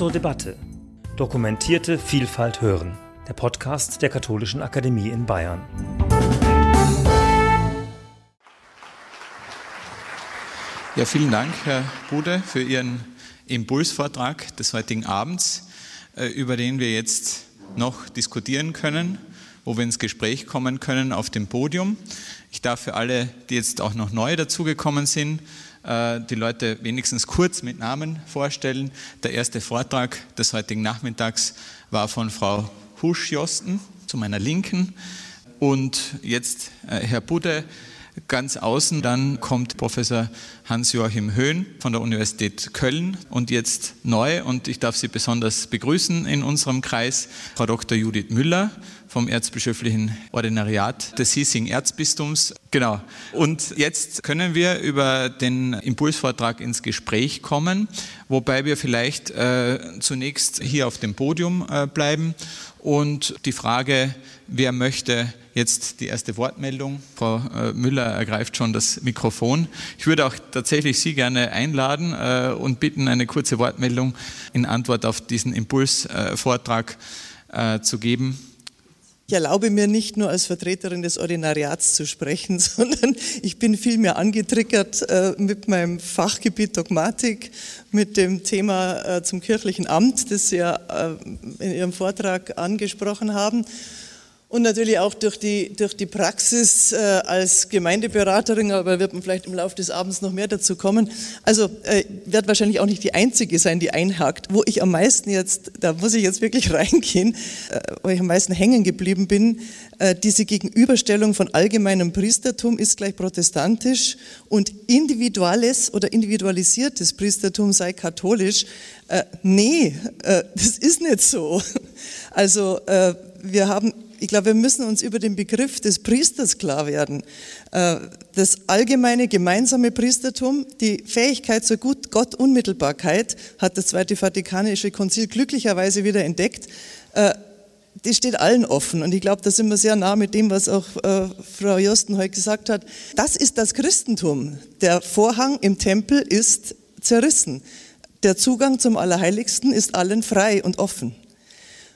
zur Debatte. Dokumentierte Vielfalt hören. Der Podcast der Katholischen Akademie in Bayern. Ja, vielen Dank, Herr Bude, für Ihren Impulsvortrag des heutigen Abends, äh, über den wir jetzt noch diskutieren können, wo wir ins Gespräch kommen können auf dem Podium. Ich darf für alle, die jetzt auch noch neu dazugekommen sind, die Leute wenigstens kurz mit Namen vorstellen. Der erste Vortrag des heutigen Nachmittags war von Frau Husch-Josten zu meiner Linken. Und jetzt äh, Herr Budde ganz außen. Dann kommt Professor Hans-Joachim Höhn von der Universität Köln und jetzt neu, und ich darf Sie besonders begrüßen in unserem Kreis, Frau Dr. Judith Müller vom Erzbischöflichen Ordinariat des Hiesing Erzbistums. Genau. Und jetzt können wir über den Impulsvortrag ins Gespräch kommen, wobei wir vielleicht äh, zunächst hier auf dem Podium äh, bleiben und die Frage, wer möchte jetzt die erste Wortmeldung? Frau äh, Müller ergreift schon das Mikrofon. Ich würde auch tatsächlich Sie gerne einladen äh, und bitten, eine kurze Wortmeldung in Antwort auf diesen Impulsvortrag äh, zu geben. Ich erlaube mir nicht nur als Vertreterin des Ordinariats zu sprechen, sondern ich bin vielmehr angetriggert mit meinem Fachgebiet Dogmatik, mit dem Thema zum kirchlichen Amt, das Sie ja in Ihrem Vortrag angesprochen haben und natürlich auch durch die, durch die Praxis äh, als Gemeindeberaterin, aber wird man vielleicht im Laufe des Abends noch mehr dazu kommen. Also äh, wird wahrscheinlich auch nicht die Einzige sein, die einhakt. Wo ich am meisten jetzt, da muss ich jetzt wirklich reingehen, äh, wo ich am meisten hängen geblieben bin, äh, diese Gegenüberstellung von allgemeinem Priestertum ist gleich protestantisch und individuelles oder individualisiertes Priestertum sei katholisch. Äh, nee, äh, das ist nicht so. Also äh, wir haben ich glaube, wir müssen uns über den Begriff des Priesters klar werden. Äh, das allgemeine gemeinsame Priestertum, die Fähigkeit zur Gott-Unmittelbarkeit hat das Zweite Vatikanische Konzil glücklicherweise wieder entdeckt. Äh, die steht allen offen. Und ich glaube, da sind wir sehr nah mit dem, was auch äh, Frau Josten heute gesagt hat. Das ist das Christentum. Der Vorhang im Tempel ist zerrissen. Der Zugang zum Allerheiligsten ist allen frei und offen.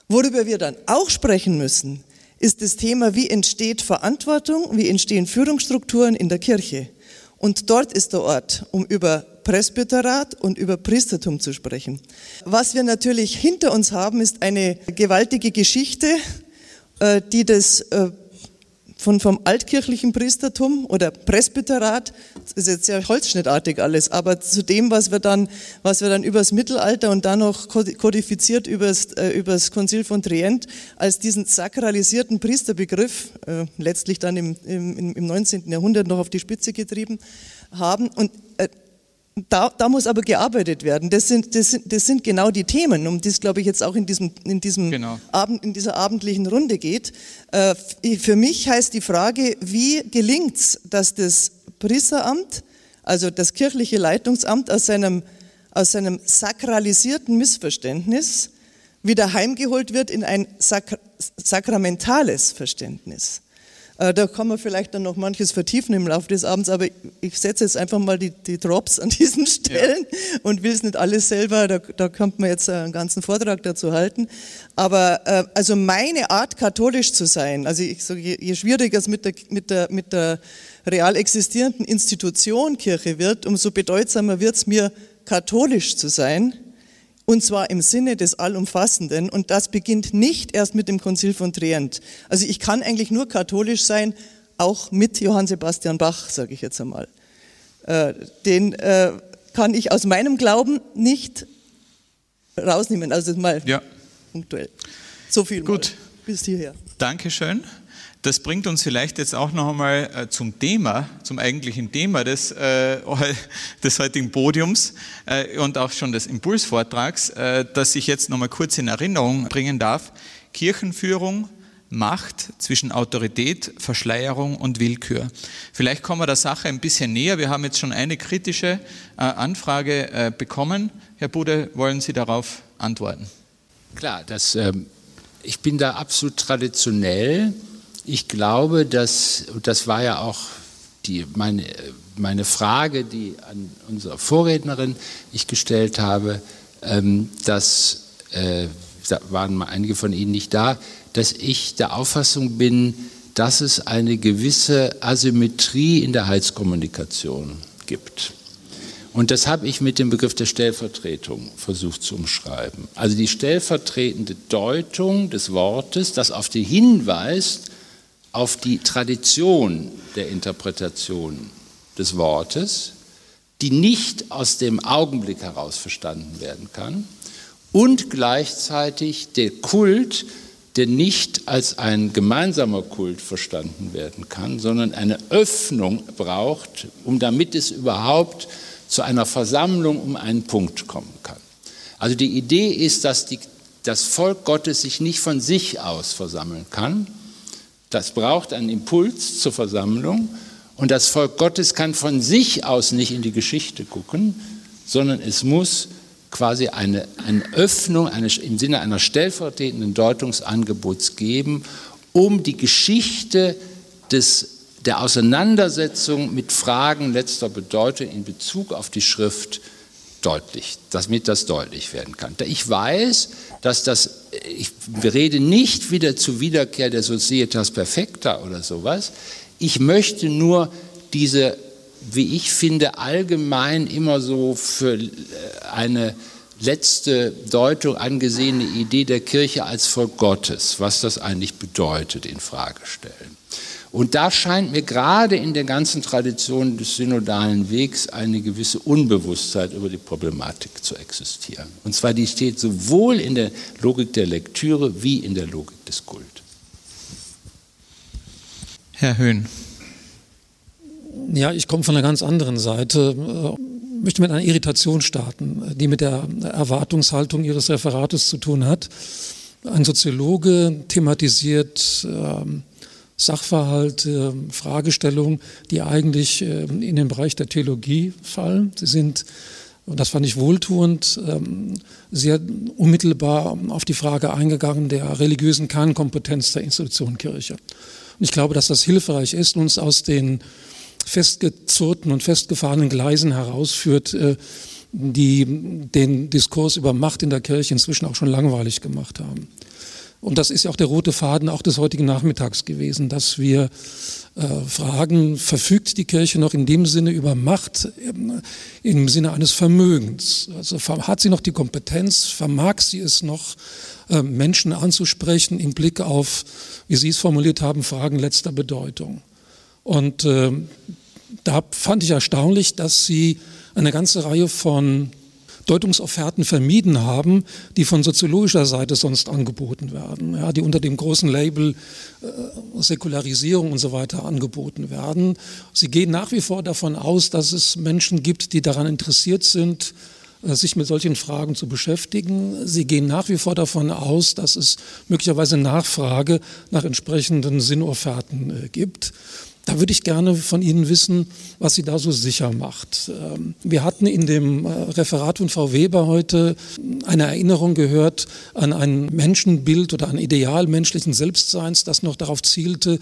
Worüber wir dann auch sprechen müssen, ist das Thema, wie entsteht Verantwortung, wie entstehen Führungsstrukturen in der Kirche. Und dort ist der Ort, um über Presbyterat und über Priestertum zu sprechen. Was wir natürlich hinter uns haben, ist eine gewaltige Geschichte, äh, die das äh, von, vom altkirchlichen Priestertum oder Presbyterat, das ist jetzt sehr holzschnittartig alles, aber zu dem, was wir dann, was wir dann übers Mittelalter und dann noch kodifiziert übers, äh, übers Konzil von Trient als diesen sakralisierten Priesterbegriff, äh, letztlich dann im, im, im 19. Jahrhundert noch auf die Spitze getrieben haben. Und da, da, muss aber gearbeitet werden. Das sind, das, sind, das sind genau die Themen, um die es, glaube ich, jetzt auch in, diesem, in, diesem genau. Abend, in dieser abendlichen Runde geht. Äh, für mich heißt die Frage, wie gelingt es, dass das Priesteramt, also das kirchliche Leitungsamt aus seinem, aus seinem sakralisierten Missverständnis wieder heimgeholt wird in ein sak sakramentales Verständnis. Äh, da kann man vielleicht dann noch manches vertiefen im Laufe des Abends, aber ich setze jetzt einfach mal die, die Drops an diesen Stellen ja. und will es nicht alles selber, da, da könnte man jetzt einen ganzen Vortrag dazu halten. Aber äh, also meine Art, katholisch zu sein, also ich sage, je, je schwieriger es mit der, mit, der, mit der real existierenden Institution Kirche wird, umso bedeutsamer wird es mir, katholisch zu sein und zwar im Sinne des Allumfassenden. Und das beginnt nicht erst mit dem Konzil von Trient. Also ich kann eigentlich nur katholisch sein, auch mit Johann Sebastian Bach, sage ich jetzt einmal. Äh, den äh, kann ich aus meinem Glauben nicht rausnehmen. Also mal ja. punktuell. So viel Gut. Mal. bis hierher. Dankeschön. Das bringt uns vielleicht jetzt auch noch einmal äh, zum Thema, zum eigentlichen Thema des, äh, des heutigen Podiums äh, und auch schon des Impulsvortrags, äh, das ich jetzt noch mal kurz in Erinnerung bringen darf. Kirchenführung, Macht zwischen Autorität, Verschleierung und Willkür. Vielleicht kommen wir der Sache ein bisschen näher. Wir haben jetzt schon eine kritische äh, Anfrage äh, bekommen. Herr Bude, wollen Sie darauf antworten? Klar, das, ähm, ich bin da absolut traditionell ich glaube, dass, und das war ja auch die, meine, meine Frage, die an unsere Vorrednerin ich gestellt habe, ähm, dass, äh, da waren mal einige von Ihnen nicht da, dass ich der Auffassung bin, dass es eine gewisse Asymmetrie in der Heilskommunikation gibt. Und das habe ich mit dem Begriff der Stellvertretung versucht zu umschreiben. Also die stellvertretende Deutung des Wortes, das auf die hinweist, auf die Tradition der Interpretation des Wortes, die nicht aus dem Augenblick heraus verstanden werden kann, und gleichzeitig der Kult, der nicht als ein gemeinsamer Kult verstanden werden kann, sondern eine Öffnung braucht, um damit es überhaupt zu einer Versammlung um einen Punkt kommen kann. Also die Idee ist, dass die, das Volk Gottes sich nicht von sich aus versammeln kann. Das braucht einen Impuls zur Versammlung. Und das Volk Gottes kann von sich aus nicht in die Geschichte gucken, sondern es muss quasi eine, eine Öffnung eine, im Sinne einer stellvertretenden Deutungsangebots geben, um die Geschichte des, der Auseinandersetzung mit Fragen letzter Bedeutung in Bezug auf die Schrift deutlich, damit das deutlich werden kann. Ich weiß, dass das, ich rede nicht wieder zur Wiederkehr der Societas Perfecta oder sowas. Ich möchte nur diese wie ich finde, allgemein immer so für äh, eine letzte Deutung angesehene Idee der Kirche als Volk Gottes, was das eigentlich bedeutet, in Frage stellen. Und da scheint mir gerade in der ganzen Tradition des synodalen Wegs eine gewisse Unbewusstheit über die Problematik zu existieren. Und zwar die steht sowohl in der Logik der Lektüre wie in der Logik des Kult. Herr Höhn. Ja, ich komme von einer ganz anderen Seite. Ich möchte mit einer Irritation starten, die mit der Erwartungshaltung Ihres Referates zu tun hat. Ein Soziologe thematisiert äh, Sachverhalte, Fragestellungen, die eigentlich äh, in den Bereich der Theologie fallen. Sie sind, und das fand ich wohltuend, ähm, sehr unmittelbar auf die Frage eingegangen der religiösen Kernkompetenz der Institution Kirche. Und ich glaube, dass das hilfreich ist, uns aus den festgezurrten und festgefahrenen Gleisen herausführt, äh, die den Diskurs über Macht in der Kirche inzwischen auch schon langweilig gemacht haben. Und das ist ja auch der rote Faden auch des heutigen Nachmittags gewesen, dass wir äh, fragen, verfügt die Kirche noch in dem Sinne über Macht, äh, im Sinne eines Vermögens? Also hat sie noch die Kompetenz, vermag sie es noch, äh, Menschen anzusprechen im Blick auf, wie Sie es formuliert haben, Fragen letzter Bedeutung? Und äh, da fand ich erstaunlich, dass sie eine ganze Reihe von Deutungsofferten vermieden haben, die von soziologischer Seite sonst angeboten werden, ja, die unter dem großen Label äh, Säkularisierung und so weiter angeboten werden. Sie gehen nach wie vor davon aus, dass es Menschen gibt, die daran interessiert sind, äh, sich mit solchen Fragen zu beschäftigen. Sie gehen nach wie vor davon aus, dass es möglicherweise Nachfrage nach entsprechenden Sinnofferten äh, gibt. Da würde ich gerne von Ihnen wissen, was Sie da so sicher macht. Ähm, wir hatten in dem äh, Referat von Frau Weber heute eine Erinnerung gehört an ein Menschenbild oder ein Ideal menschlichen Selbstseins, das noch darauf zielte,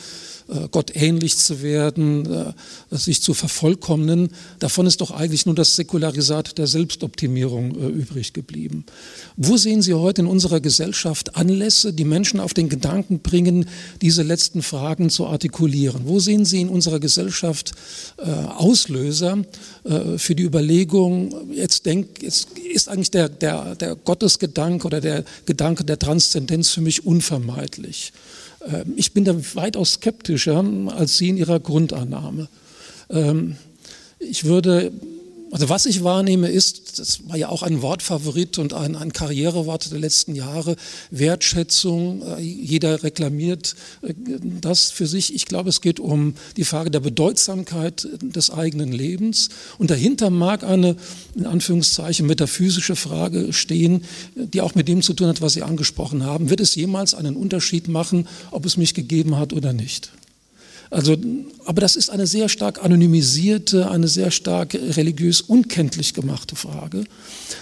Gott ähnlich zu werden, äh, sich zu vervollkommnen. Davon ist doch eigentlich nur das Säkularisat der Selbstoptimierung übrig geblieben. Wo sehen Sie heute in unserer Gesellschaft Anlässe, die Menschen auf den Gedanken bringen, diese letzten Fragen zu artikulieren? Wo sehen Sie in unserer Gesellschaft äh, Auslöser äh, für die Überlegung, jetzt, denk, jetzt ist eigentlich der, der, der Gottesgedanke oder der Gedanke der Transzendenz für mich unvermeidlich. Äh, ich bin da weitaus skeptischer als Sie in Ihrer Grundannahme. Ähm, ich würde also was ich wahrnehme ist, das war ja auch ein Wortfavorit und ein, ein Karrierewort der letzten Jahre, Wertschätzung. Äh, jeder reklamiert äh, das für sich. Ich glaube, es geht um die Frage der Bedeutsamkeit des eigenen Lebens. Und dahinter mag eine, in Anführungszeichen, metaphysische Frage stehen, die auch mit dem zu tun hat, was Sie angesprochen haben. Wird es jemals einen Unterschied machen, ob es mich gegeben hat oder nicht? Also, aber das ist eine sehr stark anonymisierte, eine sehr stark religiös unkenntlich gemachte Frage.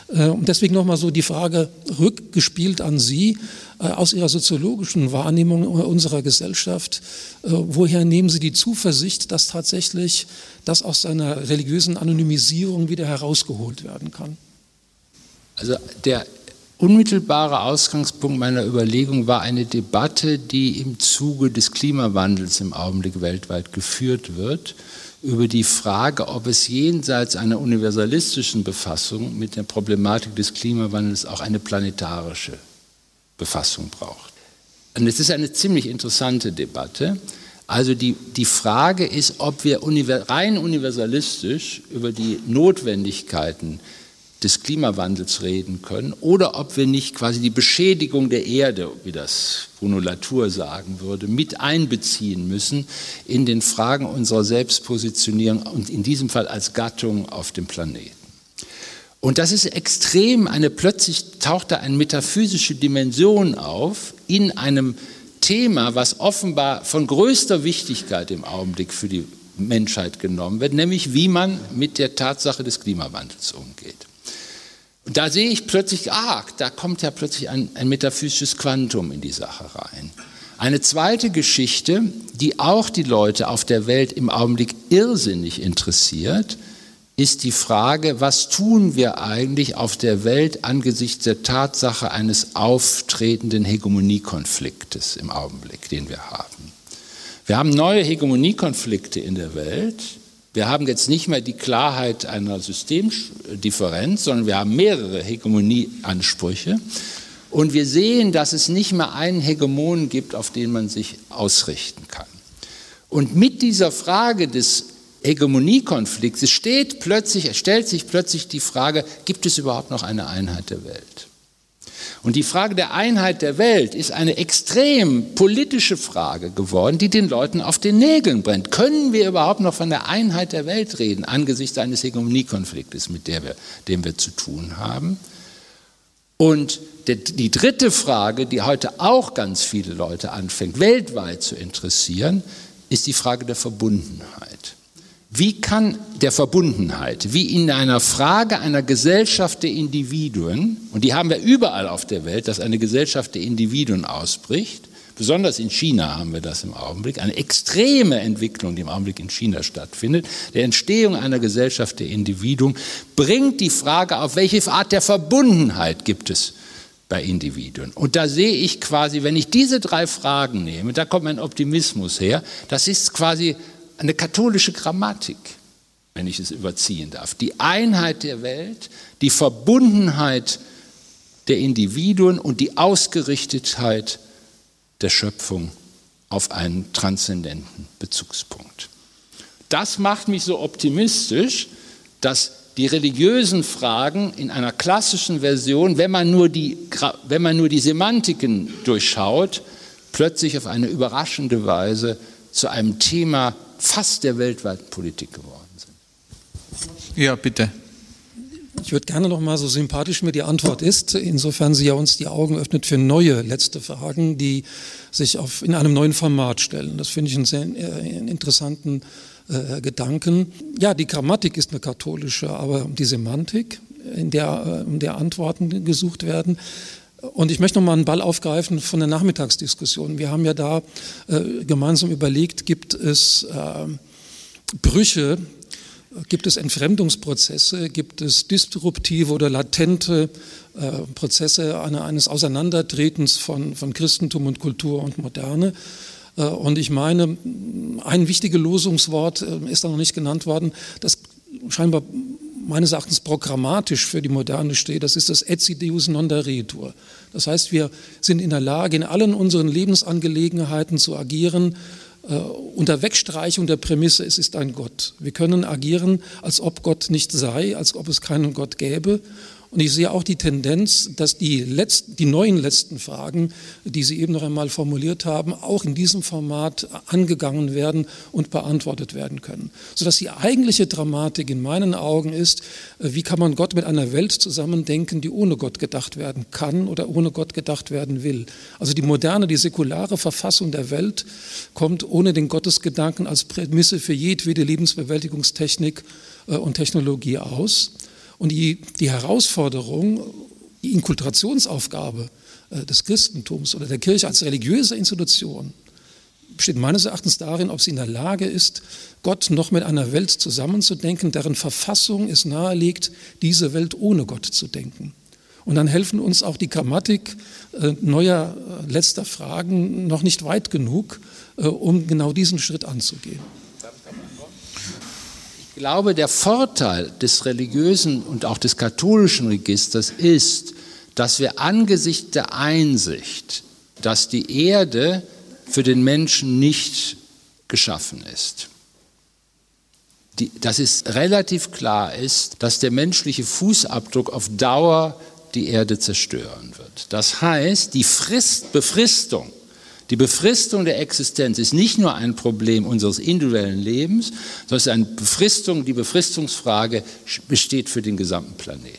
Äh, und deswegen nochmal so die Frage rückgespielt an Sie äh, aus Ihrer soziologischen Wahrnehmung unserer Gesellschaft. Äh, woher nehmen Sie die Zuversicht, dass tatsächlich das aus seiner religiösen Anonymisierung wieder herausgeholt werden kann? Also der unmittelbare Ausgangspunkt meiner Überlegung war eine Debatte, die im Zuge des Klimawandels im Augenblick weltweit geführt wird, über die Frage, ob es jenseits einer universalistischen Befassung mit der Problematik des Klimawandels auch eine planetarische Befassung braucht. Und es ist eine ziemlich interessante Debatte. Also die, die Frage ist, ob wir rein universalistisch über die Notwendigkeiten des Klimawandels reden können oder ob wir nicht quasi die Beschädigung der Erde, wie das Bruno Latour sagen würde, mit einbeziehen müssen in den Fragen unserer Selbstpositionierung und in diesem Fall als Gattung auf dem Planeten. Und das ist extrem, eine plötzlich taucht da eine metaphysische Dimension auf in einem Thema, was offenbar von größter Wichtigkeit im Augenblick für die Menschheit genommen wird, nämlich wie man mit der Tatsache des Klimawandels umgeht. Da sehe ich plötzlich, ah, da kommt ja plötzlich ein, ein metaphysisches Quantum in die Sache rein. Eine zweite Geschichte, die auch die Leute auf der Welt im Augenblick irrsinnig interessiert, ist die Frage, was tun wir eigentlich auf der Welt angesichts der Tatsache eines auftretenden Hegemoniekonfliktes im Augenblick, den wir haben. Wir haben neue Hegemoniekonflikte in der Welt, wir haben jetzt nicht mehr die Klarheit einer Systemdifferenz, sondern wir haben mehrere Hegemonieansprüche. Und wir sehen, dass es nicht mehr einen Hegemon gibt, auf den man sich ausrichten kann. Und mit dieser Frage des Hegemoniekonflikts steht plötzlich, stellt sich plötzlich die Frage, gibt es überhaupt noch eine Einheit der Welt? Und die Frage der Einheit der Welt ist eine extrem politische Frage geworden, die den Leuten auf den Nägeln brennt. Können wir überhaupt noch von der Einheit der Welt reden angesichts eines Hegemoniekonfliktes, mit wir, dem wir zu tun haben? Und die dritte Frage, die heute auch ganz viele Leute anfängt, weltweit zu interessieren, ist die Frage der Verbundenheit. Wie kann der Verbundenheit, wie in einer Frage einer Gesellschaft der Individuen, und die haben wir überall auf der Welt, dass eine Gesellschaft der Individuen ausbricht, besonders in China haben wir das im Augenblick, eine extreme Entwicklung, die im Augenblick in China stattfindet, der Entstehung einer Gesellschaft der Individuen, bringt die Frage auf, welche Art der Verbundenheit gibt es bei Individuen. Und da sehe ich quasi, wenn ich diese drei Fragen nehme, da kommt mein Optimismus her, das ist quasi eine katholische Grammatik, wenn ich es überziehen darf. Die Einheit der Welt, die Verbundenheit der Individuen und die Ausgerichtetheit der Schöpfung auf einen transzendenten Bezugspunkt. Das macht mich so optimistisch, dass die religiösen Fragen in einer klassischen Version, wenn man nur die, wenn man nur die Semantiken durchschaut, plötzlich auf eine überraschende Weise zu einem Thema fast der weltweiten Politik geworden sind. Ja, bitte. Ich würde gerne noch mal so sympathisch mir die Antwort ist, insofern sie ja uns die Augen öffnet für neue letzte Fragen, die sich auf, in einem neuen Format stellen. Das finde ich einen sehr äh, interessanten äh, Gedanken. Ja, die Grammatik ist eine katholische, aber die Semantik, in der, äh, in der Antworten gesucht werden, und ich möchte noch mal einen Ball aufgreifen von der Nachmittagsdiskussion. Wir haben ja da äh, gemeinsam überlegt, gibt es äh, Brüche, gibt es Entfremdungsprozesse, gibt es disruptive oder latente äh, Prozesse eine, eines Auseinandertretens von, von Christentum und Kultur und Moderne. Äh, und ich meine, ein wichtiges Losungswort äh, ist da noch nicht genannt worden, das scheinbar meines Erachtens programmatisch für die Moderne steht, das ist das etsi deus non daretur. Das heißt, wir sind in der Lage, in allen unseren Lebensangelegenheiten zu agieren, äh, unter Wegstreichung der Prämisse, es ist ein Gott. Wir können agieren, als ob Gott nicht sei, als ob es keinen Gott gäbe. Und ich sehe auch die Tendenz, dass die, letzten, die neuen letzten Fragen, die Sie eben noch einmal formuliert haben, auch in diesem Format angegangen werden und beantwortet werden können. Sodass die eigentliche Dramatik in meinen Augen ist, äh, wie kann man Gott mit einer Welt zusammendenken, die ohne Gott gedacht werden kann oder ohne Gott gedacht werden will. Also die moderne, die säkulare Verfassung der Welt kommt ohne den Gottesgedanken als Prämisse für jedwede Lebensbewältigungstechnik äh, und Technologie aus. Und die, die Herausforderung, die Inkulturationsaufgabe äh, des Christentums oder der Kirche als religiöse Institution besteht meines Erachtens darin, ob sie in der Lage ist, Gott noch mit einer Welt zusammenzudenken, deren Verfassung es nahelegt, diese Welt ohne Gott zu denken. Und dann helfen uns auch die Grammatik äh, neuer äh, letzter Fragen noch nicht weit genug, um genau diesen Schritt anzugehen. Ich glaube, der Vorteil des religiösen und auch des katholischen Registers ist, dass wir angesichts der Einsicht, dass die Erde für den Menschen nicht geschaffen ist, die, dass es relativ klar ist, dass der menschliche Fußabdruck auf Dauer die Erde zerstören wird. Das heißt, die Frist, Befristung, die Befristung der Existenz ist nicht nur ein Problem unseres individuellen Lebens, sondern eine Befristung, die Befristungsfrage besteht für den gesamten Planeten.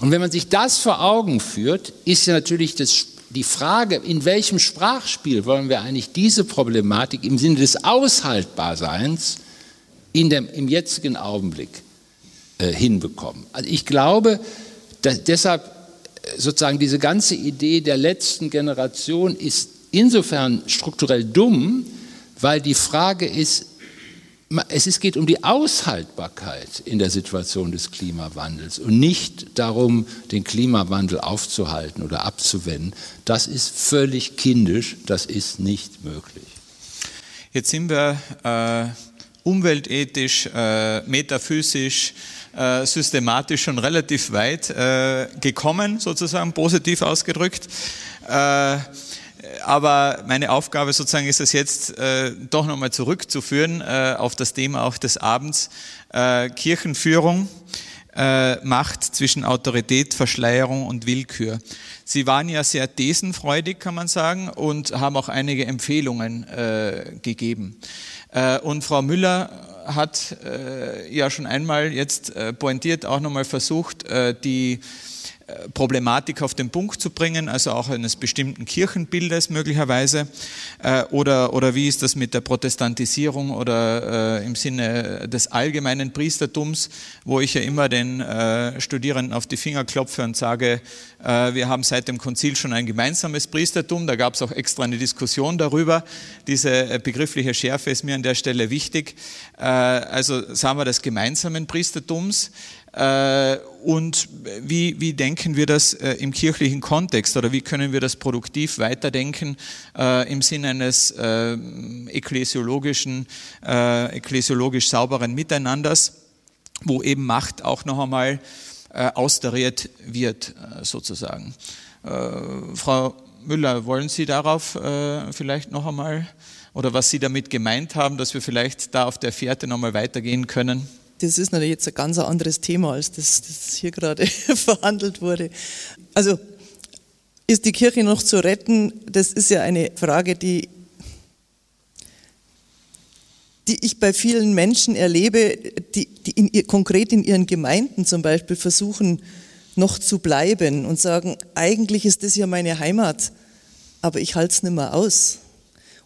Und wenn man sich das vor Augen führt, ist ja natürlich das, die Frage, in welchem Sprachspiel wollen wir eigentlich diese Problematik im Sinne des Aushaltbarseins in dem, im jetzigen Augenblick äh, hinbekommen. Also ich glaube, deshalb äh, sozusagen diese ganze Idee der letzten Generation ist insofern strukturell dumm, weil die Frage ist, es geht um die Aushaltbarkeit in der Situation des Klimawandels und nicht darum, den Klimawandel aufzuhalten oder abzuwenden. Das ist völlig kindisch, das ist nicht möglich. Jetzt sind wir äh, umweltethisch, äh, metaphysisch, äh, systematisch schon relativ weit äh, gekommen, sozusagen positiv ausgedrückt. Aber meine Aufgabe sozusagen ist es jetzt äh, doch nochmal zurückzuführen äh, auf das Thema auch des Abends äh, Kirchenführung. Äh, Macht zwischen Autorität, Verschleierung und Willkür. Sie waren ja sehr thesenfreudig, kann man sagen, und haben auch einige Empfehlungen äh, gegeben. Äh, und Frau Müller hat äh, ja schon einmal jetzt äh, pointiert auch nochmal versucht, äh, die Problematik auf den Punkt zu bringen, also auch eines bestimmten Kirchenbildes möglicherweise? Äh, oder, oder wie ist das mit der Protestantisierung oder äh, im Sinne des allgemeinen Priestertums, wo ich ja immer den äh, Studierenden auf die Finger klopfe und sage, wir haben seit dem Konzil schon ein gemeinsames Priestertum, da gab es auch extra eine Diskussion darüber. Diese begriffliche Schärfe ist mir an der Stelle wichtig. Also sagen wir des gemeinsamen Priestertums. Äh, und wie, wie denken wir das äh, im kirchlichen Kontext oder wie können wir das produktiv weiterdenken äh, im Sinne eines ekklesiologischen, ekklesiologisch sauberen Miteinanders, wo eben Macht auch noch einmal austariert wird, sozusagen. Frau Müller, wollen Sie darauf vielleicht noch einmal oder was Sie damit gemeint haben, dass wir vielleicht da auf der Fährte noch einmal weitergehen können? Das ist natürlich jetzt ein ganz anderes Thema, als das, das hier gerade verhandelt wurde. Also ist die Kirche noch zu retten? Das ist ja eine Frage, die, die ich bei vielen Menschen erlebe, die, die in ihr, konkret in ihren Gemeinden zum Beispiel versuchen, noch zu bleiben und sagen, eigentlich ist das ja meine Heimat, aber ich halte es nicht mehr aus.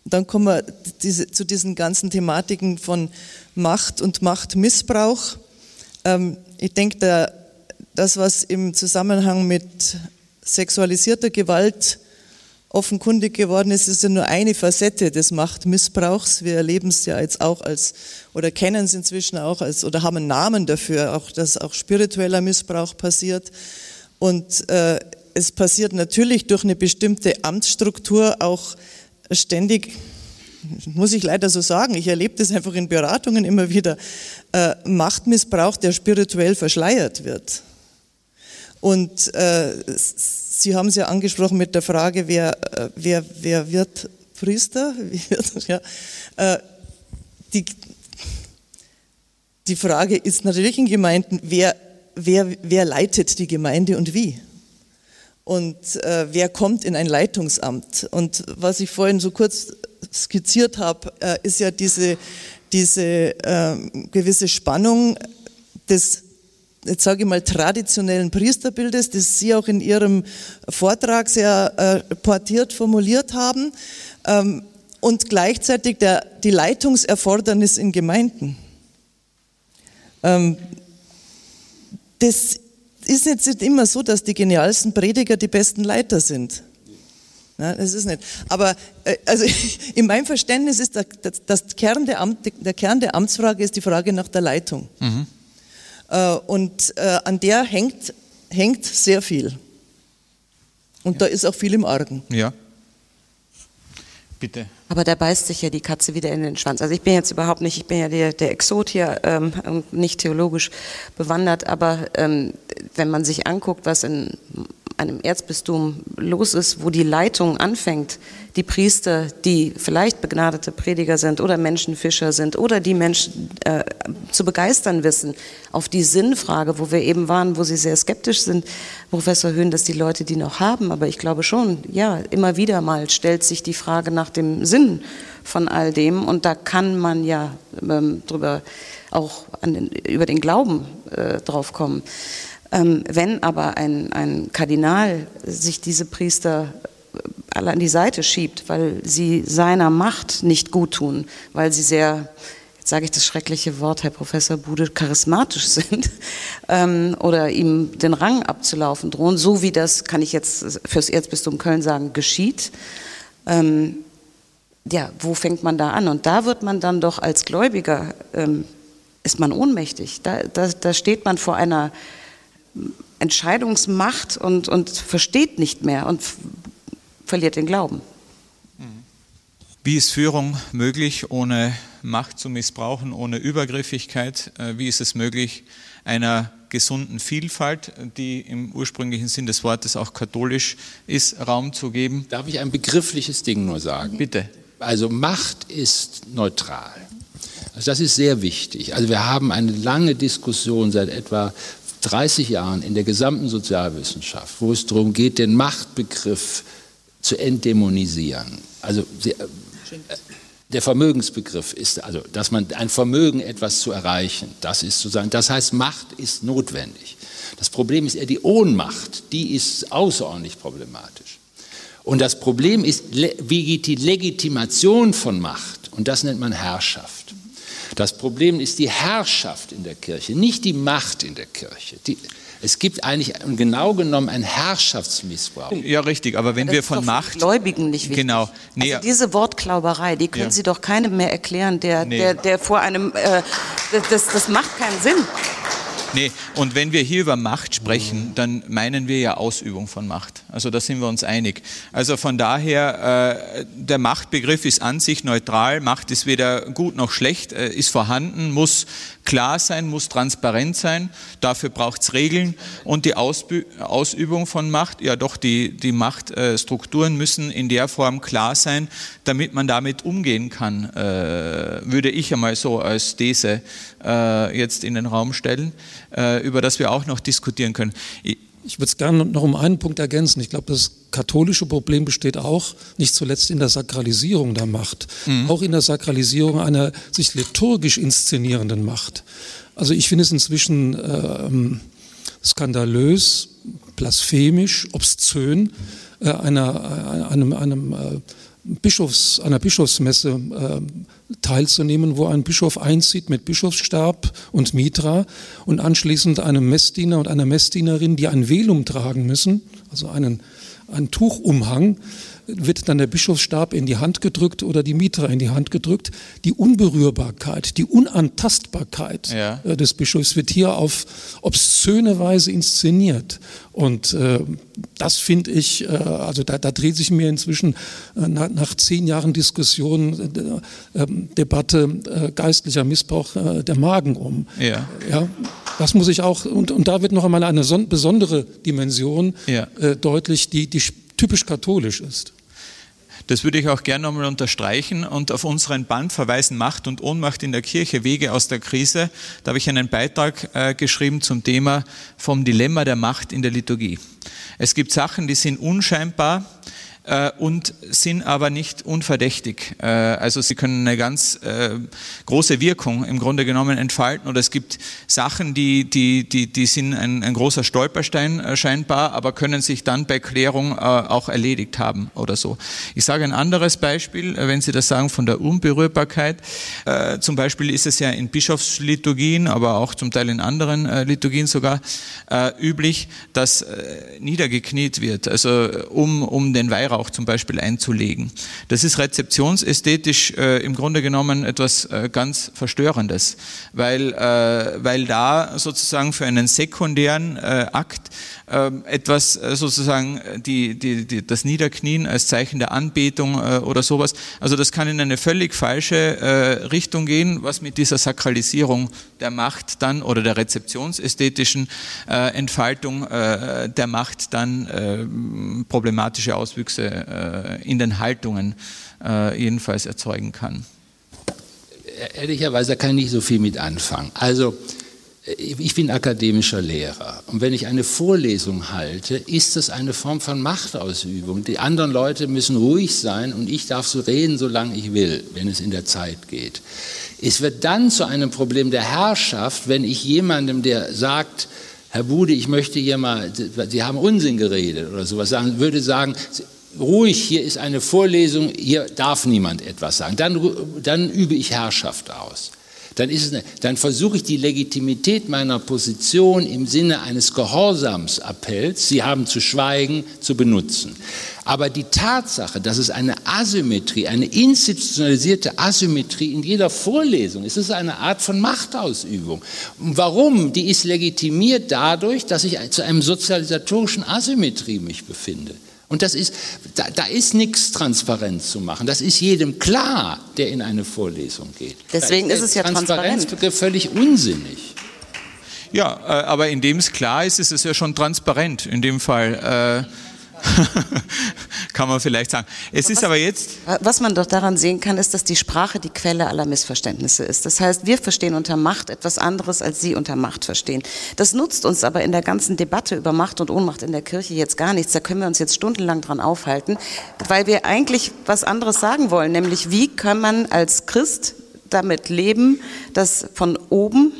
Dann kommen wir diese, zu diesen ganzen Thematiken von Macht und Machtmissbrauch. Ähm, ich denke, da, das, was im Zusammenhang mit sexualisierter Gewalt offenkundig geworden ist, ist ja nur eine Facette des Machtmissbrauchs. Wir erleben es ja jetzt auch als, oder kennen es inzwischen auch als, oder haben einen Namen dafür, auch, dass auch spiritueller Missbrauch passiert. Und äh, es passiert natürlich durch eine bestimmte Amtsstruktur auch ständig, muss ich leider so sagen, ich erlebe das einfach in Beratungen immer wieder, äh, Machtmissbrauch, der spirituell verschleiert wird. Und äh, Sie haben es ja angesprochen mit der Frage, wer, äh, wer, wer wird Priester? ja, äh, die, die Frage ist natürlich in Gemeinden, wer, wer, wer leitet die Gemeinde und wie? Und äh, wer kommt in ein Leitungsamt. Und was ich vorhin so kurz skizziert habe, äh, ist ja diese, diese äh, gewisse Spannung des, jetzt sage ich mal, traditionellen Priesterbildes, das Sie auch in Ihrem Vortrag sehr äh, portiert formuliert haben, ähm, und gleichzeitig der, die Leitungserfordernis in Gemeinden. Ähm, das ist jetzt nicht immer so, dass die genialsten Prediger die besten Leiter sind. Ja, das ist nicht. Aber äh, also in meinem Verständnis ist der, das Kern der, Amt, der Kern der Amtsfrage ist die Frage nach der Leitung. Mhm. Äh, und äh, an der hängt, hängt sehr viel. Und ja. da ist auch viel im Argen. Ja. Bitte. Aber da beißt sich ja die Katze wieder in den Schwanz. Also ich bin jetzt überhaupt nicht, ich bin ja der, der Exot hier ähm, nicht theologisch bewandert, aber ähm, wenn man sich anguckt, was in einem Erzbistum los ist, wo die Leitung anfängt, die Priester, die vielleicht begnadete Prediger sind oder Menschenfischer sind oder die Menschen äh, zu begeistern wissen, auf die Sinnfrage, wo wir eben waren, wo Sie sehr skeptisch sind, Professor Höhn, dass die Leute die noch haben, aber ich glaube schon, ja, immer wieder mal stellt sich die Frage nach dem Sinn von all dem und da kann man ja ähm, drüber auch den, über den Glauben äh, drauf kommen. Ähm, wenn aber ein, ein Kardinal sich diese Priester äh, alle an die Seite schiebt, weil sie seiner Macht nicht gut tun, weil sie sehr, jetzt sage ich das schreckliche Wort, Herr Professor Bude, charismatisch sind ähm, oder ihm den Rang abzulaufen drohen, so wie das, kann ich jetzt fürs Erzbistum Köln sagen, geschieht. Ähm, ja, wo fängt man da an? Und da wird man dann doch als Gläubiger, ähm, ist man ohnmächtig. Da, da, da steht man vor einer Entscheidungsmacht und, und versteht nicht mehr und verliert den Glauben. Wie ist Führung möglich, ohne Macht zu missbrauchen, ohne Übergriffigkeit? Äh, wie ist es möglich, einer gesunden Vielfalt, die im ursprünglichen Sinn des Wortes auch katholisch ist, Raum zu geben? Darf ich ein begriffliches Ding nur sagen? Bitte. Also Macht ist neutral. Also das ist sehr wichtig. Also wir haben eine lange Diskussion seit etwa 30 Jahren in der gesamten Sozialwissenschaft, wo es darum geht, den Machtbegriff zu entdämonisieren. Also äh, der Vermögensbegriff ist, also dass man ein Vermögen etwas zu erreichen, das ist sozusagen, das heißt Macht ist notwendig. Das Problem ist eher die Ohnmacht, die ist außerordentlich problematisch. Und das Problem ist die Legitimation von Macht und das nennt man Herrschaft. Das Problem ist die Herrschaft in der Kirche, nicht die Macht in der Kirche. Die, es gibt eigentlich genau genommen einen Herrschaftsmissbrauch. Ja, richtig, aber wenn das wir von Macht. Gläubigen nicht wichtig. Genau. Nee, also diese Wortklauberei, die können ja. Sie doch keinem mehr erklären, der, nee. der, der vor einem. Äh, das, das macht keinen Sinn. Nee, und wenn wir hier über Macht sprechen, dann meinen wir ja Ausübung von Macht. Also da sind wir uns einig. Also von daher, äh, der Machtbegriff ist an sich neutral. Macht ist weder gut noch schlecht, äh, ist vorhanden, muss klar sein, muss transparent sein. Dafür braucht es Regeln. Und die Ausbü Ausübung von Macht, ja doch, die, die Machtstrukturen müssen in der Form klar sein, damit man damit umgehen kann, äh, würde ich einmal so als These äh, jetzt in den Raum stellen, äh, über das wir auch noch diskutieren können. Ich, ich würde es gerne noch um einen Punkt ergänzen. Ich glaube, das katholische Problem besteht auch nicht zuletzt in der Sakralisierung der Macht, mhm. auch in der Sakralisierung einer sich liturgisch inszenierenden Macht. Also ich finde es inzwischen äh, skandalös, blasphemisch, obszön, äh, einer, äh, einem, einem äh, Bischofs, einer Bischofsmesse äh, teilzunehmen, wo ein Bischof einzieht mit Bischofsstab und Mitra und anschließend einem Messdiener und einer Messdienerin, die ein Velum tragen müssen, also einen, einen Tuchumhang, wird dann der Bischofsstab in die Hand gedrückt oder die Mitra in die Hand gedrückt. Die Unberührbarkeit, die Unantastbarkeit ja. Äh, des Bischofs wird hier auf obszöne Weise inszeniert. Und äh, das finde ich, äh, also da, da, dreht sich mir inzwischen äh, nach, nach, zehn Jahren Diskussion, äh, ähm, Debatte äh, geistlicher Missbrauch der Magen um. Ja. ja. Das muss ich auch, und, und da wird noch einmal eine son besondere Dimension ja. deutlich, die, die typisch katholisch ist. Das würde ich auch gerne nochmal unterstreichen und auf unseren Band verweisen Macht und Ohnmacht in der Kirche, Wege aus der Krise. Da habe ich einen Beitrag äh, geschrieben zum Thema vom Dilemma der Macht in der Liturgie. Es gibt Sachen, die sind unscheinbar, und sind aber nicht unverdächtig. Äh, also sie können eine ganz äh, große Wirkung im Grunde genommen entfalten oder es gibt Sachen, die, die, die, die sind ein, ein großer Stolperstein äh, scheinbar, aber können sich dann bei Klärung äh, auch erledigt haben oder so. Ich sage ein anderes Beispiel, äh, wenn Sie das sagen von der Unberührbarkeit. Zum Beispiel ist es ja in Bischofsliturgien, aber auch zum Teil in anderen Liturgien sogar üblich, dass niedergekniet wird, also um, um den Weihrauch Weihrauch zum Beispiel einzulegen. Das ist rezeptionsästhetisch äh, im Grunde genommen etwas äh, ganz Verstörendes, weil, äh, weil da sozusagen für einen sekundären äh, Akt etwas äh, sozusagen die, die, die, das Niederknien als Zeichen der Anbetung äh, oder sowas. Also das kann in eine völlig falsche äh, Richtung gehen, was mit dieser Sakralisierung der Macht dann oder der rezeptionsästhetischen Entfaltung der Macht dann problematische Auswüchse in den Haltungen jedenfalls erzeugen kann. Ehrlicherweise kann ich nicht so viel mit anfangen. Also ich bin akademischer Lehrer und wenn ich eine Vorlesung halte, ist das eine Form von Machtausübung. Die anderen Leute müssen ruhig sein und ich darf so reden, solange ich will, wenn es in der Zeit geht. Es wird dann zu einem Problem der Herrschaft, wenn ich jemandem, der sagt, Herr Bude, ich möchte hier mal, Sie haben Unsinn geredet oder sowas sagen, würde sagen, ruhig, hier ist eine Vorlesung, hier darf niemand etwas sagen. Dann, dann übe ich Herrschaft aus dann, dann versuche ich die Legitimität meiner Position im Sinne eines Gehorsamsappells, Sie haben zu schweigen, zu benutzen. Aber die Tatsache, dass es eine Asymmetrie, eine institutionalisierte Asymmetrie in jeder Vorlesung ist, ist eine Art von Machtausübung. Warum? Die ist legitimiert dadurch, dass ich zu einem sozialisatorischen Asymmetrie mich befinde. Und das ist, da, da ist nichts transparent zu machen. Das ist jedem klar, der in eine Vorlesung geht. Deswegen ist, ist es ja transparent. völlig unsinnig. Ja, äh, aber indem es klar ist, ist es ja schon transparent. In dem Fall. Äh kann man vielleicht sagen. Es aber ist aber jetzt. Was man doch daran sehen kann, ist, dass die Sprache die Quelle aller Missverständnisse ist. Das heißt, wir verstehen unter Macht etwas anderes, als Sie unter Macht verstehen. Das nutzt uns aber in der ganzen Debatte über Macht und Ohnmacht in der Kirche jetzt gar nichts. Da können wir uns jetzt stundenlang dran aufhalten, weil wir eigentlich was anderes sagen wollen, nämlich wie kann man als Christ damit leben, dass von oben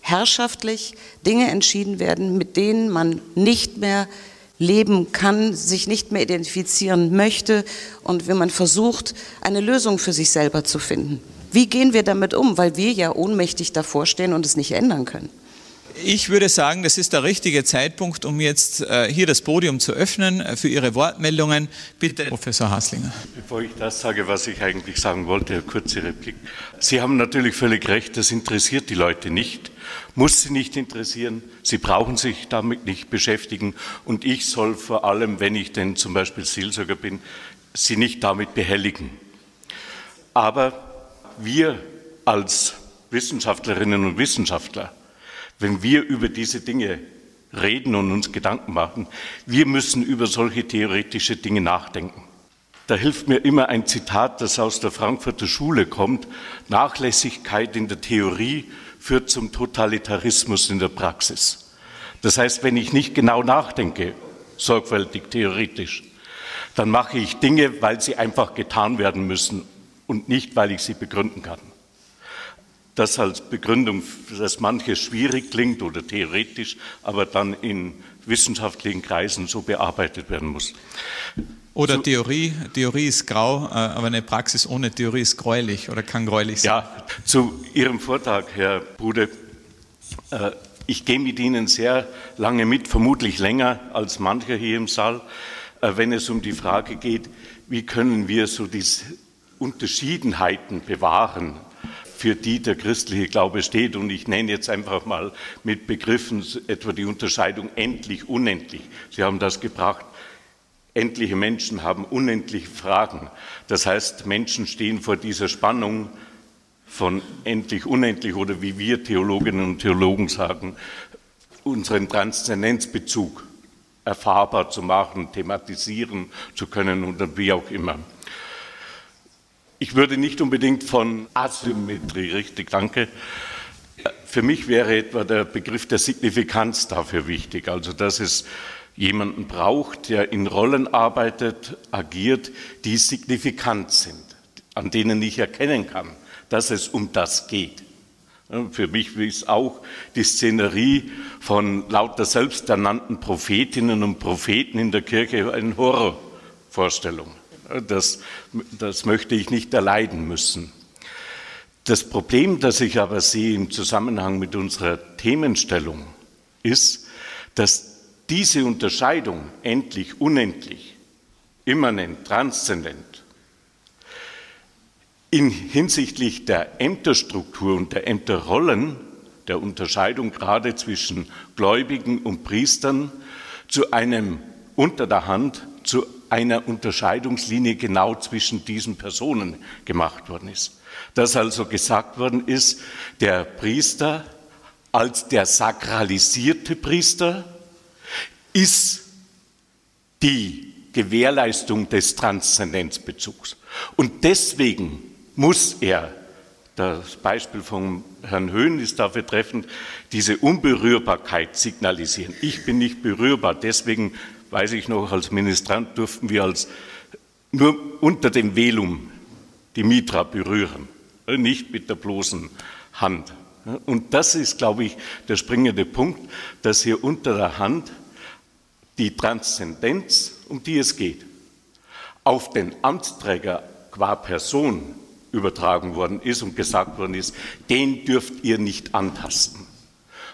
herrschaftlich Dinge entschieden werden, mit denen man nicht mehr leben kann, sich nicht mehr identifizieren möchte und wenn man versucht, eine Lösung für sich selber zu finden. Wie gehen wir damit um? Weil wir ja ohnmächtig davor stehen und es nicht ändern können. Ich würde sagen, das ist der richtige Zeitpunkt, um jetzt äh, hier das Podium zu öffnen äh, für Ihre Wortmeldungen. Bitte, Professor Haslinger. Bevor ich das sage, was ich eigentlich sagen wollte, eine kurze Replik. Sie haben natürlich völlig recht, das interessiert die Leute nicht muss sie nicht interessieren, sie brauchen sich damit nicht beschäftigen und ich soll vor allem, wenn ich denn zum Beispiel Seelsorger bin, sie nicht damit behelligen. Aber wir als Wissenschaftlerinnen und Wissenschaftler, wenn wir über diese Dinge reden und uns Gedanken machen, wir müssen über solche theoretische Dinge nachdenken. Da hilft mir immer ein Zitat, das aus der Frankfurter Schule kommt. Nachlässigkeit in der Theorie führt zum Totalitarismus in der Praxis. Das heißt, wenn ich nicht genau nachdenke, sorgfältig theoretisch, dann mache ich Dinge, weil sie einfach getan werden müssen und nicht, weil ich sie begründen kann. Das als Begründung, dass manches schwierig klingt oder theoretisch, aber dann in wissenschaftlichen Kreisen so bearbeitet werden muss. Oder so, Theorie, Theorie ist grau, äh, aber eine Praxis ohne Theorie ist gräulich oder kann gräulich sein. Ja, zu Ihrem Vortrag, Herr Bude. Äh, ich gehe mit Ihnen sehr lange mit, vermutlich länger als mancher hier im Saal, äh, wenn es um die Frage geht, wie können wir so diese Unterschiedenheiten bewahren, für die der christliche Glaube steht. Und ich nenne jetzt einfach mal mit Begriffen etwa die Unterscheidung endlich, unendlich. Sie haben das gebracht. Endliche Menschen haben unendliche Fragen. Das heißt, Menschen stehen vor dieser Spannung von endlich, unendlich oder wie wir Theologinnen und Theologen sagen, unseren Transzendenzbezug erfahrbar zu machen, thematisieren zu können oder wie auch immer. Ich würde nicht unbedingt von Asymmetrie, richtig, danke. Für mich wäre etwa der Begriff der Signifikanz dafür wichtig, also dass es jemanden braucht, der in Rollen arbeitet, agiert, die signifikant sind, an denen ich erkennen kann, dass es um das geht. Für mich ist auch die Szenerie von lauter selbsternannten Prophetinnen und Propheten in der Kirche eine Horrorvorstellung. Das, das möchte ich nicht erleiden müssen. Das Problem, das ich aber sehe im Zusammenhang mit unserer Themenstellung, ist, dass diese Unterscheidung endlich, unendlich immanent, transzendent. In hinsichtlich der Ämterstruktur und der Ämterrollen, der Unterscheidung gerade zwischen Gläubigen und Priestern, zu einem unter der Hand, zu einer Unterscheidungslinie genau zwischen diesen Personen gemacht worden ist. Dass also gesagt worden ist, der Priester als der sakralisierte Priester ist die Gewährleistung des Transzendenzbezugs. Und deswegen muss er, das Beispiel von Herrn Höhn ist dafür treffend, diese Unberührbarkeit signalisieren. Ich bin nicht berührbar, deswegen weiß ich noch, als Ministrant durften wir als nur unter dem Velum die Mitra berühren, nicht mit der bloßen Hand. Und das ist, glaube ich, der springende Punkt, dass hier unter der Hand die Transzendenz, um die es geht, auf den Amtsträger qua Person übertragen worden ist und gesagt worden ist, den dürft ihr nicht antasten.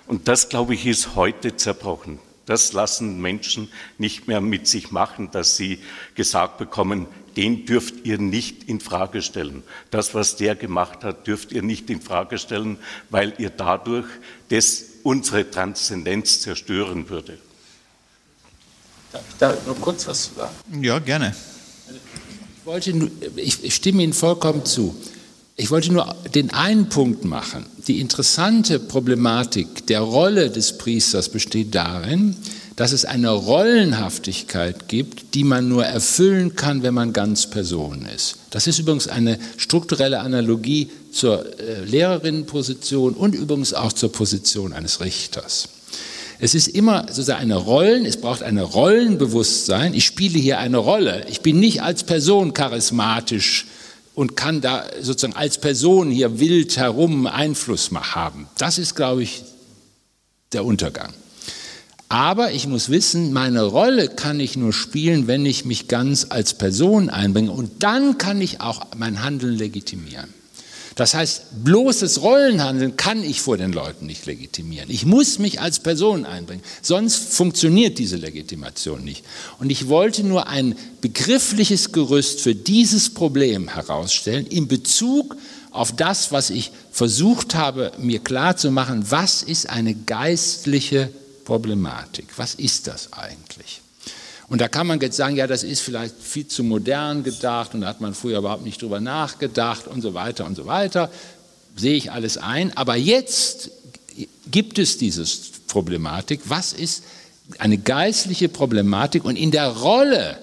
Und das, glaube ich, ist heute zerbrochen. Das lassen Menschen nicht mehr mit sich machen, dass sie gesagt bekommen, den dürft ihr nicht in Frage stellen. Das, was der gemacht hat, dürft ihr nicht in Frage stellen, weil ihr dadurch das, unsere Transzendenz zerstören würde. Darf ich da nur kurz was sagen? Ja, gerne. Ich, wollte, ich stimme Ihnen vollkommen zu. Ich wollte nur den einen Punkt machen. Die interessante Problematik der Rolle des Priesters besteht darin, dass es eine Rollenhaftigkeit gibt, die man nur erfüllen kann, wenn man ganz Person ist. Das ist übrigens eine strukturelle Analogie zur äh, Lehrerinnenposition und übrigens auch zur Position eines Richters. Es ist immer sozusagen eine Rollen, es braucht eine Rollenbewusstsein. Ich spiele hier eine Rolle. Ich bin nicht als Person charismatisch und kann da sozusagen als Person hier wild herum Einfluss haben. Das ist, glaube ich, der Untergang. Aber ich muss wissen, meine Rolle kann ich nur spielen, wenn ich mich ganz als Person einbringe. Und dann kann ich auch mein Handeln legitimieren. Das heißt, bloßes Rollenhandeln kann ich vor den Leuten nicht legitimieren. Ich muss mich als Person einbringen, sonst funktioniert diese Legitimation nicht. Und ich wollte nur ein begriffliches Gerüst für dieses Problem herausstellen in Bezug auf das, was ich versucht habe, mir klarzumachen, was ist eine geistliche Problematik? Was ist das eigentlich? Und da kann man jetzt sagen, ja, das ist vielleicht viel zu modern gedacht und da hat man früher überhaupt nicht drüber nachgedacht und so weiter und so weiter. Sehe ich alles ein. Aber jetzt gibt es diese Problematik. Was ist eine geistliche Problematik? Und in der Rolle,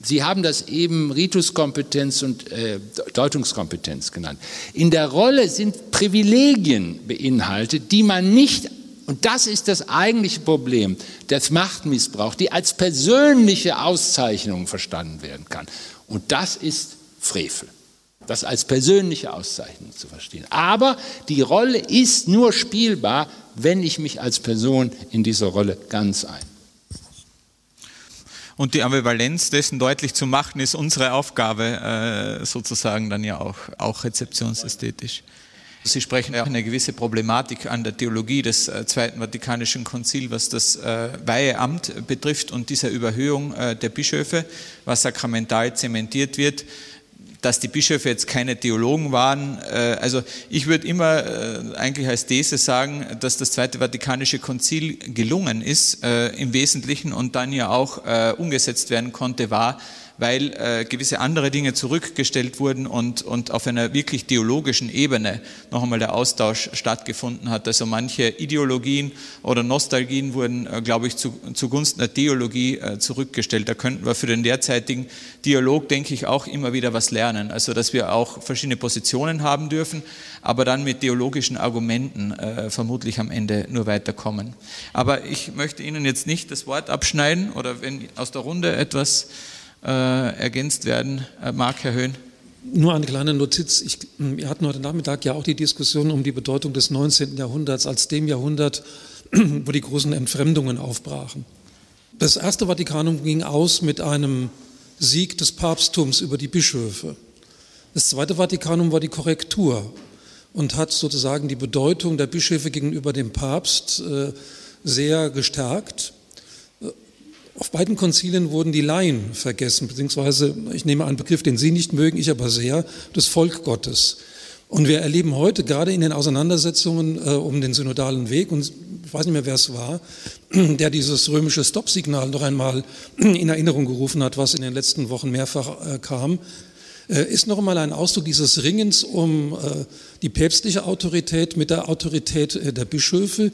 Sie haben das eben Rituskompetenz und äh, Deutungskompetenz genannt, in der Rolle sind Privilegien beinhaltet, die man nicht und das ist das eigentliche Problem des Machtmissbrauchs, die als persönliche Auszeichnung verstanden werden kann. Und das ist Frevel. Das als persönliche Auszeichnung zu verstehen. Aber die Rolle ist nur spielbar, wenn ich mich als Person in dieser Rolle ganz ein. Und die Ambivalenz dessen deutlich zu machen, ist unsere Aufgabe, äh, sozusagen dann ja auch, auch rezeptionsästhetisch. Sie sprechen auch eine gewisse Problematik an der Theologie des äh, Zweiten Vatikanischen Konzils, was das äh, Weiheamt betrifft und dieser Überhöhung äh, der Bischöfe, was sakramental zementiert wird dass die Bischöfe jetzt keine Theologen waren. Also ich würde immer eigentlich als These sagen, dass das Zweite Vatikanische Konzil gelungen ist im Wesentlichen und dann ja auch umgesetzt werden konnte, war, weil äh, gewisse andere Dinge zurückgestellt wurden und, und auf einer wirklich theologischen Ebene noch einmal der Austausch stattgefunden hat. Also manche Ideologien oder Nostalgien wurden, äh, glaube ich, zu, zugunsten der Theologie äh, zurückgestellt. Da könnten wir für den derzeitigen Dialog, denke ich, auch immer wieder was lernen. Also dass wir auch verschiedene Positionen haben dürfen, aber dann mit theologischen Argumenten äh, vermutlich am Ende nur weiterkommen. Aber ich möchte Ihnen jetzt nicht das Wort abschneiden oder wenn aus der Runde etwas ergänzt werden äh, mag, Herr Höhn? Nur eine kleine Notiz. Ich, wir hatten heute Nachmittag ja auch die Diskussion um die Bedeutung des 19. Jahrhunderts als dem Jahrhundert, wo die großen Entfremdungen aufbrachen. Das erste Vatikanum ging aus mit einem Sieg des Papsttums über die Bischöfe. Das zweite Vatikanum war die Korrektur und hat sozusagen die Bedeutung der Bischöfe gegenüber dem Papst äh, sehr gestärkt Auf beiden Konzilien wurden die Laien vergessen, beziehungsweise, ich nehme einen Begriff, den Sie nicht mögen, ich aber sehr, das Volk Gottes. Und wir erleben heute gerade in den Auseinandersetzungen äh, um den synodalen Weg, und ich weiß nicht mehr, wer es war, der dieses römische Stoppsignal noch einmal in Erinnerung gerufen hat, was in den letzten Wochen mehrfach äh, kam, äh, ist noch einmal ein Ausdruck dieses Ringens um äh, die päpstliche Autorität mit der Autorität äh, der Bischöfe,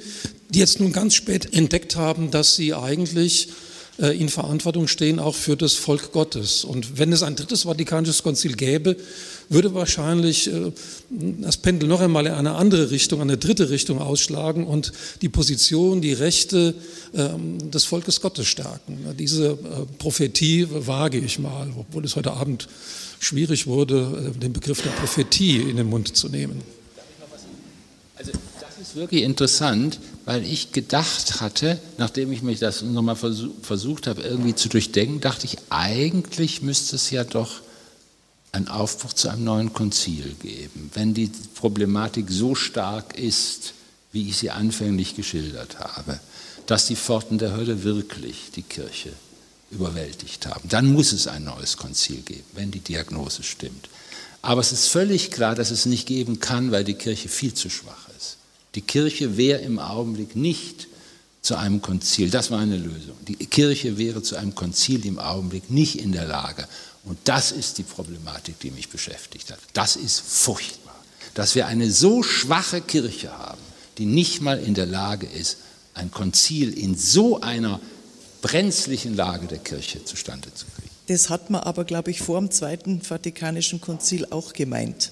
die jetzt nun ganz spät entdeckt haben, dass sie eigentlich in Verantwortung stehen auch für das Volk Gottes. Und wenn es ein drittes Vatikanisches Konzil gäbe, würde wahrscheinlich das Pendel noch einmal in eine andere Richtung, eine dritte Richtung ausschlagen und die Position, die Rechte ähm, des Volkes Gottes stärken. Diese Prophetie wage ich mal, obwohl es heute Abend schwierig wurde, äh, den Begriff der Prophetie in den Mund zu nehmen. Also das ist wirklich interessant, weil ich gedacht hatte, nachdem ich mich das nochmal versucht habe irgendwie zu durchdenken, dachte ich, eigentlich müsste es ja doch einen Aufbruch zu einem neuen Konzil geben, wenn die Problematik so stark ist, wie ich sie anfänglich geschildert habe, dass die Pforten der Hölle wirklich die Kirche überwältigt haben. Dann muss es ein neues Konzil geben, wenn die Diagnose stimmt. Aber es ist völlig klar, dass es nicht geben kann, weil die Kirche viel zu schwach ist. Die Kirche wäre im Augenblick nicht zu einem Konzil, das war eine Lösung. Die Kirche wäre zu einem Konzil im Augenblick nicht in der Lage. Und das ist die Problematik, die mich beschäftigt hat. Das ist furchtbar, dass wir eine so schwache Kirche haben, die nicht mal in der Lage ist, ein Konzil in so einer brenzlichen Lage der Kirche zustande zu kriegen. Das hat man aber, glaube ich, vor dem Zweiten Vatikanischen Konzil auch gemeint,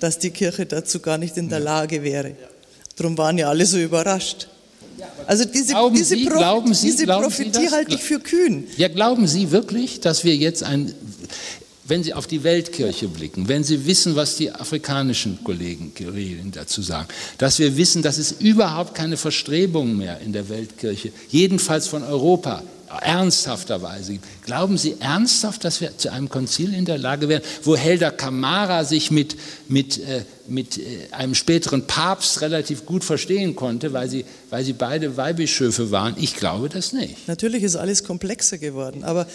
dass die Kirche dazu gar nicht in der Lage wäre. Darum waren ja alle so überrascht. Also diese, glauben diese, Sie, Pro glauben Sie, diese glauben Prophetie halte ich für kühn. Ja, glauben Sie wirklich, dass wir jetzt ein wenn Sie auf die Weltkirche blicken, wenn Sie wissen, was die afrikanischen Kollegen dazu sagen, dass wir wissen, dass es überhaupt keine Verstrebungen mehr in der Weltkirche, jedenfalls von Europa, ernsthafterweise gibt. Glauben Sie ernsthaft, dass wir zu einem Konzil in der Lage wären, wo Helder Kamara sich mit, mit, äh, mit äh, einem späteren Papst relativ gut verstehen konnte, weil sie, weil sie beide Weihbischöfe waren? Ich glaube das nicht. Natürlich ist alles komplexer geworden, aber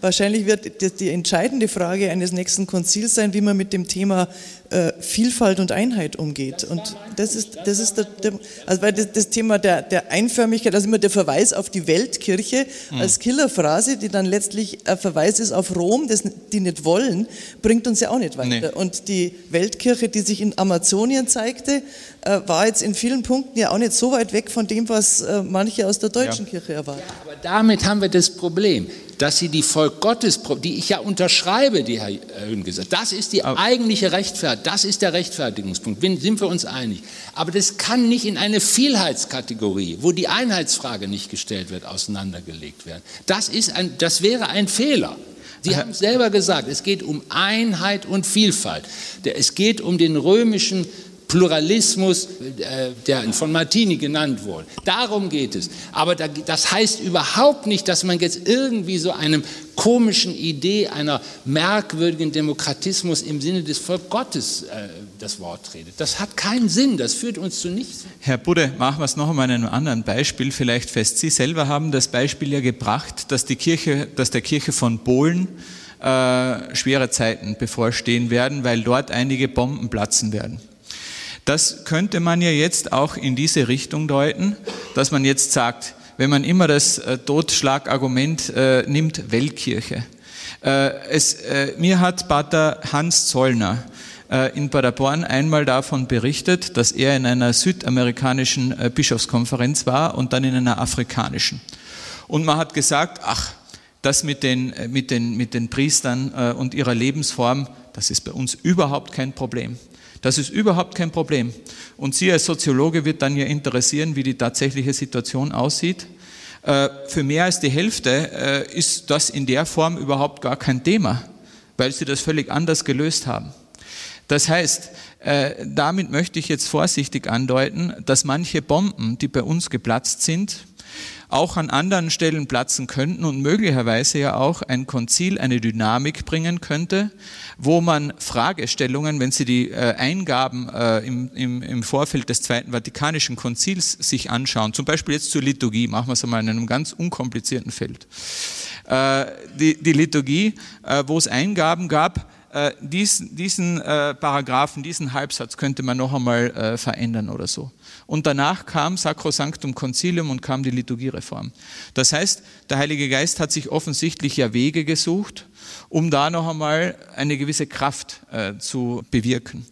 Wahrscheinlich wird die entscheidende Frage eines nächsten Konzils sein, wie man mit dem Thema äh, Vielfalt und Einheit umgeht. Und das ist, das ist der, der also weil das, das, Thema der, der Einförmigkeit, also immer der Verweis auf die Weltkirche hm. als Killerphrase, die dann letztlich ein Verweis ist auf Rom, das die nicht wollen, bringt uns ja auch nicht weiter. Nee. Und die Weltkirche, die sich in Amazonien zeigte, äh, war jetzt in vielen Punkten ja auch nicht so weit weg von dem, was äh, manche aus der deutschen ja. Kirche erwarten. Ja, aber damit haben wir das Problem dass sie die Volk Gottes, die ich ja unterschreibe, die Herr Höhn gesagt das ist die eigentliche Rechtfertigung, das ist der Rechtfertigungspunkt, sind wir uns einig. Aber das kann nicht in eine Vielheitskategorie, wo die Einheitsfrage nicht gestellt wird, auseinandergelegt werden. Das, ist ein, das wäre ein Fehler. Sie haben es selber gesagt, es geht um Einheit und Vielfalt. Es geht um den römischen Pluralismus, äh, der von Martini genannt wurde. Darum geht es. Aber das heißt überhaupt nicht, dass man jetzt irgendwie so einem komischen Idee einer merkwürdigen Demokratismus im Sinne des Volk Gottes äh, das Wort redet. Das hat keinen Sinn, das führt uns zu nichts. Herr Budde, machen wir es noch einmal in einem anderen Beispiel vielleicht fest. Sie selber haben das Beispiel ja gebracht, dass, die Kirche, dass der Kirche von Polen äh, schwere Zeiten bevorstehen werden, weil dort einige Bomben platzen werden. Das könnte man ja jetzt auch in diese Richtung deuten, dass man jetzt sagt, wenn man immer das äh, Totschlagargument äh, nimmt, Weltkirche. Äh, es, äh, mir hat Pater Hans Zollner äh, in Paderborn einmal davon berichtet, dass er in einer südamerikanischen Bischofskonferenz war und dann in einer afrikanischen. Und man hat gesagt, ach, das mit den, mit den, mit den Priestern und ihrer Lebensform, das ist bei uns überhaupt kein Problem. Das ist überhaupt kein Problem. Und Sie als Soziologe wird dann ja interessieren, wie die tatsächliche Situation aussieht. Äh, für mehr als die Hälfte äh, ist das in der Form überhaupt gar kein Thema, weil sie das völlig anders gelöst haben. Das heißt, äh, damit möchte ich jetzt vorsichtig andeuten, dass manche Bomben, die bei uns geplatzt sind, auch an anderen Stellen platzen könnten und möglicherweise ja auch ein Konzil eine Dynamik bringen könnte, wo man Fragestellungen, wenn Sie die äh, Eingaben äh, im, Vorfeld des Zweiten Vatikanischen Konzils sich anschauen, zum Beispiel jetzt zur Liturgie, machen wir es einmal in einem ganz unkomplizierten Feld. Äh, die, Liturgie, wo es Eingaben gab, diesen, diesen Paragraphen, diesen Halbsatz könnte man noch einmal verändern oder so. Und danach kam Sacrosanctum Concilium und kam die Liturgiereform. Das heißt, der Heilige Geist hat sich offensichtlich ja Wege gesucht, um da noch einmal eine gewisse Kraft äh, zu bewirken.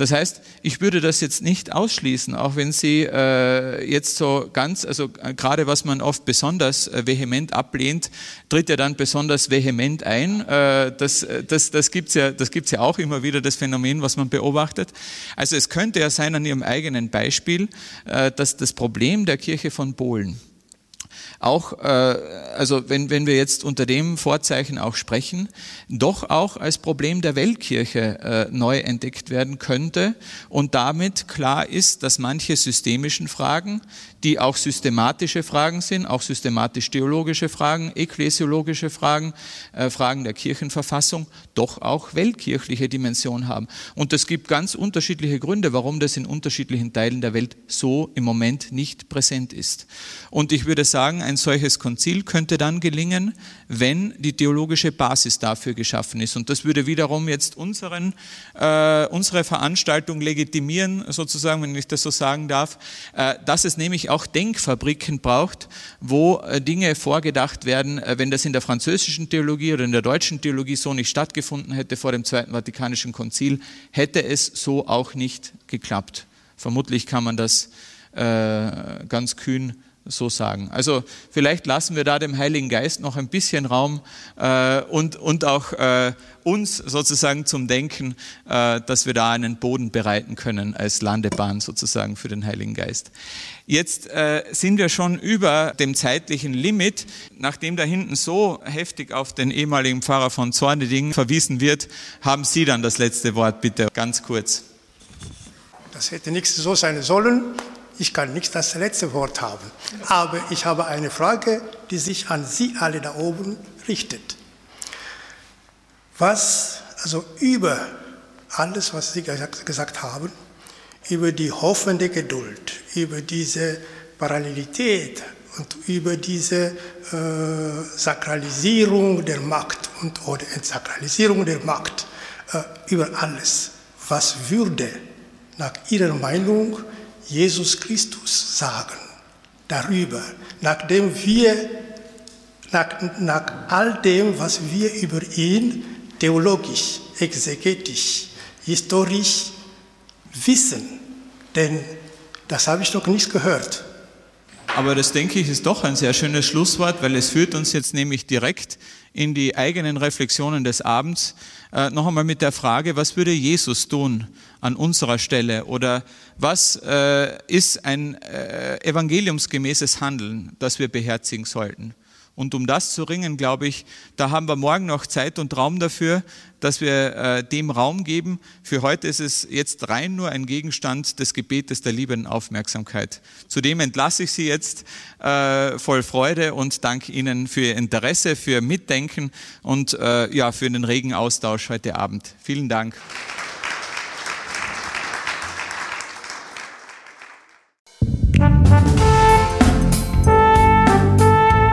Das heißt, ich würde das jetzt nicht ausschließen, auch wenn Sie äh, jetzt so ganz, also äh, gerade was man oft besonders äh, vehement ablehnt, tritt ja dann besonders vehement ein. Äh, das das, das gibt es ja, gibt's ja auch immer wieder, das Phänomen, was man beobachtet. Also es könnte ja sein an Ihrem eigenen Beispiel, äh, dass das Problem der Kirche von Polen auch, äh, also wenn, wenn wir jetzt unter dem Vorzeichen auch sprechen, doch auch als Problem der Weltkirche äh, neu entdeckt werden könnte und damit klar ist, dass manche systemischen Fragen, die auch systematische Fragen sind, auch systematisch-theologische Fragen, ekklesiologische Fragen, äh, Fragen der Kirchenverfassung, doch auch weltkirchliche Dimension haben. Und es gibt ganz unterschiedliche Gründe, warum das in unterschiedlichen Teilen der Welt so im Moment nicht präsent ist. Und ich würde sagen, ein solches Konzil könnte dann gelingen, wenn die theologische Basis dafür geschaffen ist. Und das würde wiederum jetzt unseren, äh, unsere Veranstaltung legitimieren, sozusagen, wenn ich das so sagen darf, äh, dass es nämlich auch Denkfabriken braucht, wo äh, Dinge vorgedacht werden, äh, wenn das in der französischen Theologie oder in der deutschen Theologie so nicht stattgefunden hätte vor dem Zweiten Vatikanischen Konzil, hätte es so auch nicht geklappt. Vermutlich kann man das äh, ganz kühn so sagen. Also vielleicht lassen wir da dem Heiligen Geist noch ein bisschen Raum äh, und, und auch äh, uns sozusagen zum Denken, äh, dass wir da einen Boden bereiten können als Landebahn sozusagen für den Heiligen Geist. Jetzt äh, sind wir schon über dem zeitlichen Limit. Nachdem da hinten so heftig auf den ehemaligen Pfarrer von Zorneding verwiesen wird, haben Sie dann das letzte Wort, bitte ganz kurz. Das hätte nichts so sein sollen. Ich kann nicht das letzte Wort haben. Aber ich habe eine Frage, die sich an Sie alle da oben richtet. Was, also über alles, was Sie gesagt haben, über die hoffende Geduld, über diese Parallelität und über diese äh, Sakralisierung der Macht und, oder Entsakralisierung der Macht, äh, über alles. Was würde nach Ihrer Meinung Jesus Christus sagen darüber, nachdem wir, nach, nach all dem, was wir über ihn theologisch, exegetisch, historisch wissen. Denn das habe ich noch nicht gehört. Aber das denke ich ist doch ein sehr schönes Schlusswort, weil es führt uns jetzt nämlich direkt in die eigenen Reflexionen des Abends. Äh, noch einmal mit der Frage, was würde Jesus tun an unserer Stelle? Oder was äh, ist ein äh, evangeliumsgemäßes Handeln, das wir beherzigen sollten? Und um das zu ringen, glaube ich, da haben wir morgen noch Zeit und Raum dafür, dass wir äh, dem Raum geben. Für heute ist es jetzt rein nur ein Gegenstand des Gebetes der liebenden Aufmerksamkeit. Zudem entlasse ich Sie jetzt äh, voll Freude und danke Ihnen für Ihr Interesse, für Ihr Mitdenken und äh, ja, für den regen Austausch heute Abend. Vielen Dank.